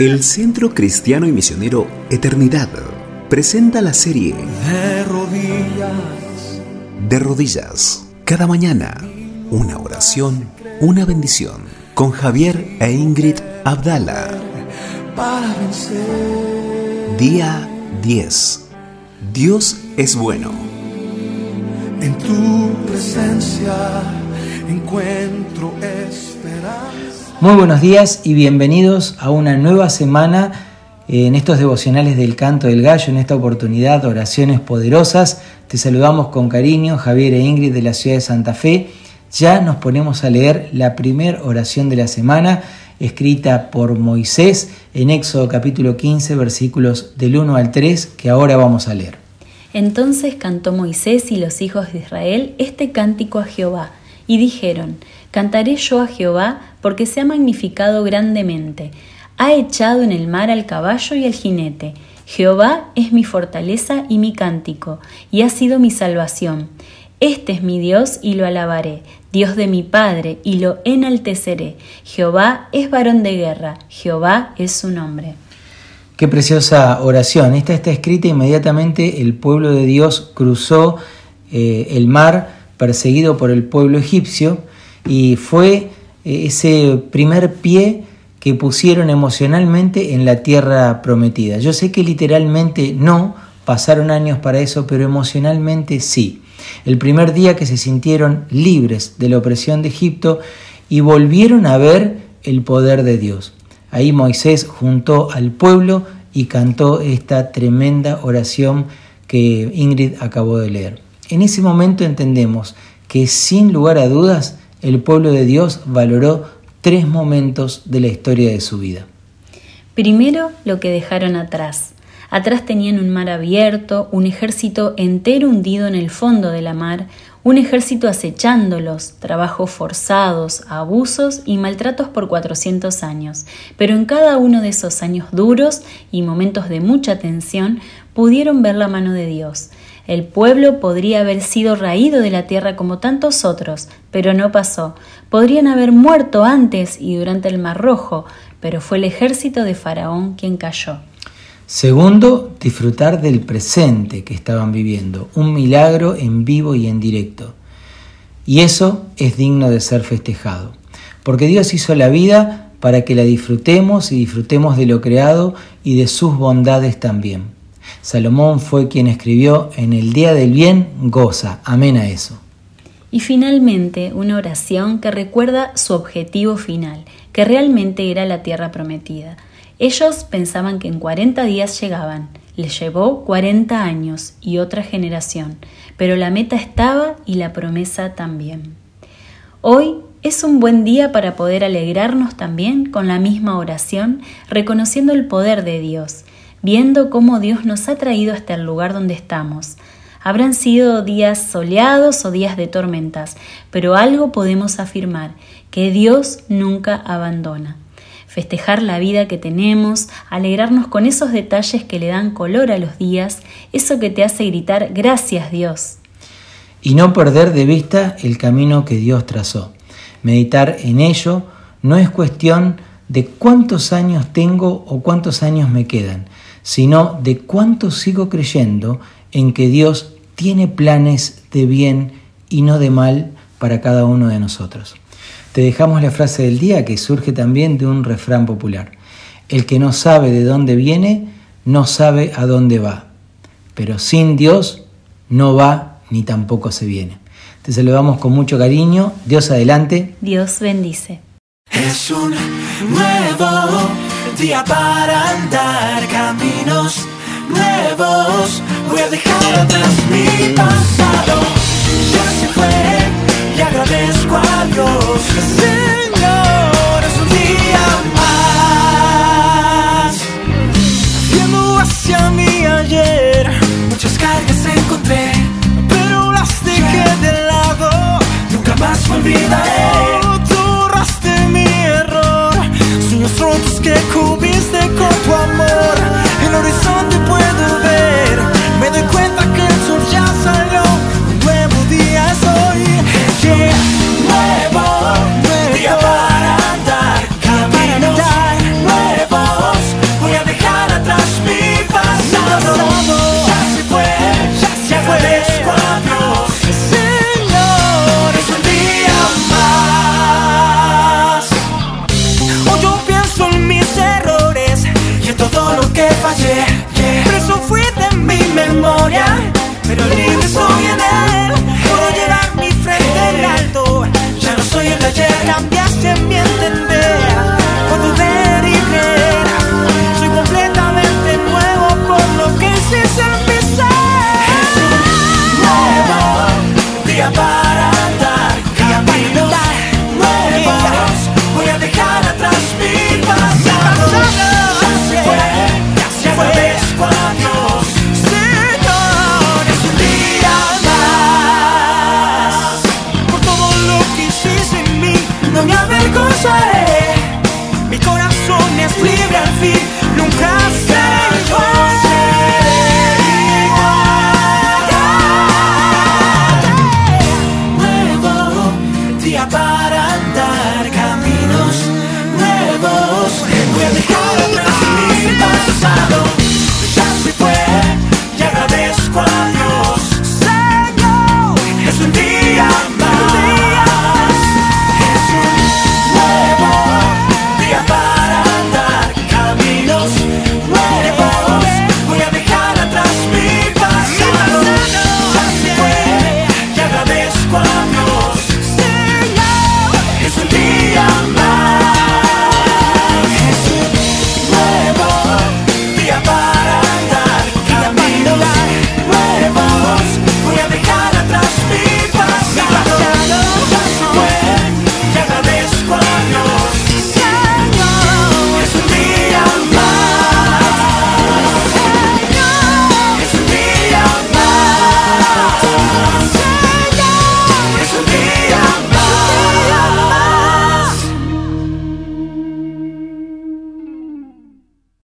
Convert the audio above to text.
El Centro Cristiano y Misionero Eternidad presenta la serie De rodillas, De Rodillas. Cada mañana, una oración, una bendición. Con Javier e Ingrid Abdala. para vencer. Día 10. Dios es bueno. En tu presencia encuentro esperanza. Muy buenos días y bienvenidos a una nueva semana en estos devocionales del canto del gallo, en esta oportunidad, oraciones poderosas. Te saludamos con cariño, Javier e Ingrid de la ciudad de Santa Fe. Ya nos ponemos a leer la primera oración de la semana, escrita por Moisés en Éxodo capítulo 15, versículos del 1 al 3, que ahora vamos a leer. Entonces cantó Moisés y los hijos de Israel este cántico a Jehová, y dijeron, Cantaré yo a Jehová, porque se ha magnificado grandemente, ha echado en el mar al caballo y al jinete. Jehová es mi fortaleza y mi cántico, y ha sido mi salvación. Este es mi Dios y lo alabaré, Dios de mi Padre, y lo enalteceré. Jehová es varón de guerra, Jehová es su nombre. Qué preciosa oración. Esta está escrita inmediatamente. El pueblo de Dios cruzó eh, el mar perseguido por el pueblo egipcio y fue eh, ese primer pie que pusieron emocionalmente en la tierra prometida. Yo sé que literalmente no, pasaron años para eso, pero emocionalmente sí. El primer día que se sintieron libres de la opresión de Egipto y volvieron a ver el poder de Dios. Ahí Moisés juntó al pueblo y cantó esta tremenda oración que Ingrid acabó de leer. En ese momento entendemos que sin lugar a dudas el pueblo de Dios valoró tres momentos de la historia de su vida. Primero, lo que dejaron atrás. Atrás tenían un mar abierto, un ejército entero hundido en el fondo de la mar, un ejército acechándolos, trabajos forzados, abusos y maltratos por 400 años. Pero en cada uno de esos años duros y momentos de mucha tensión pudieron ver la mano de Dios. El pueblo podría haber sido raído de la tierra como tantos otros, pero no pasó. Podrían haber muerto antes y durante el Mar Rojo, pero fue el ejército de Faraón quien cayó. Segundo, disfrutar del presente que estaban viviendo, un milagro en vivo y en directo. Y eso es digno de ser festejado, porque Dios hizo la vida para que la disfrutemos y disfrutemos de lo creado y de sus bondades también. Salomón fue quien escribió, en el día del bien, goza. Amén a eso. Y finalmente, una oración que recuerda su objetivo final, que realmente era la tierra prometida. Ellos pensaban que en 40 días llegaban. Les llevó 40 años y otra generación, pero la meta estaba y la promesa también. Hoy es un buen día para poder alegrarnos también con la misma oración, reconociendo el poder de Dios, viendo cómo Dios nos ha traído hasta el lugar donde estamos. Habrán sido días soleados o días de tormentas, pero algo podemos afirmar, que Dios nunca abandona festejar la vida que tenemos, alegrarnos con esos detalles que le dan color a los días, eso que te hace gritar gracias Dios. Y no perder de vista el camino que Dios trazó. Meditar en ello no es cuestión de cuántos años tengo o cuántos años me quedan, sino de cuánto sigo creyendo en que Dios tiene planes de bien y no de mal para cada uno de nosotros. Te dejamos la frase del día que surge también de un refrán popular. El que no sabe de dónde viene, no sabe a dónde va. Pero sin Dios no va ni tampoco se viene. Te saludamos con mucho cariño. Dios adelante. Dios bendice. Es un nuevo día para andar caminos nuevos. Voy a dejar atrás mi pasado. Ya se fue y agradezco a Dios. Señor, es un día más. Viendo hacia mí ayer, muchas cargas encontré, fallé. Preso fui de mi memoria, pero libre soy en él. Puedo llevar mi frente en alto. Ya no soy el ayer, cambié no me avergonzaré. Mi corazón es libre al fin, nunca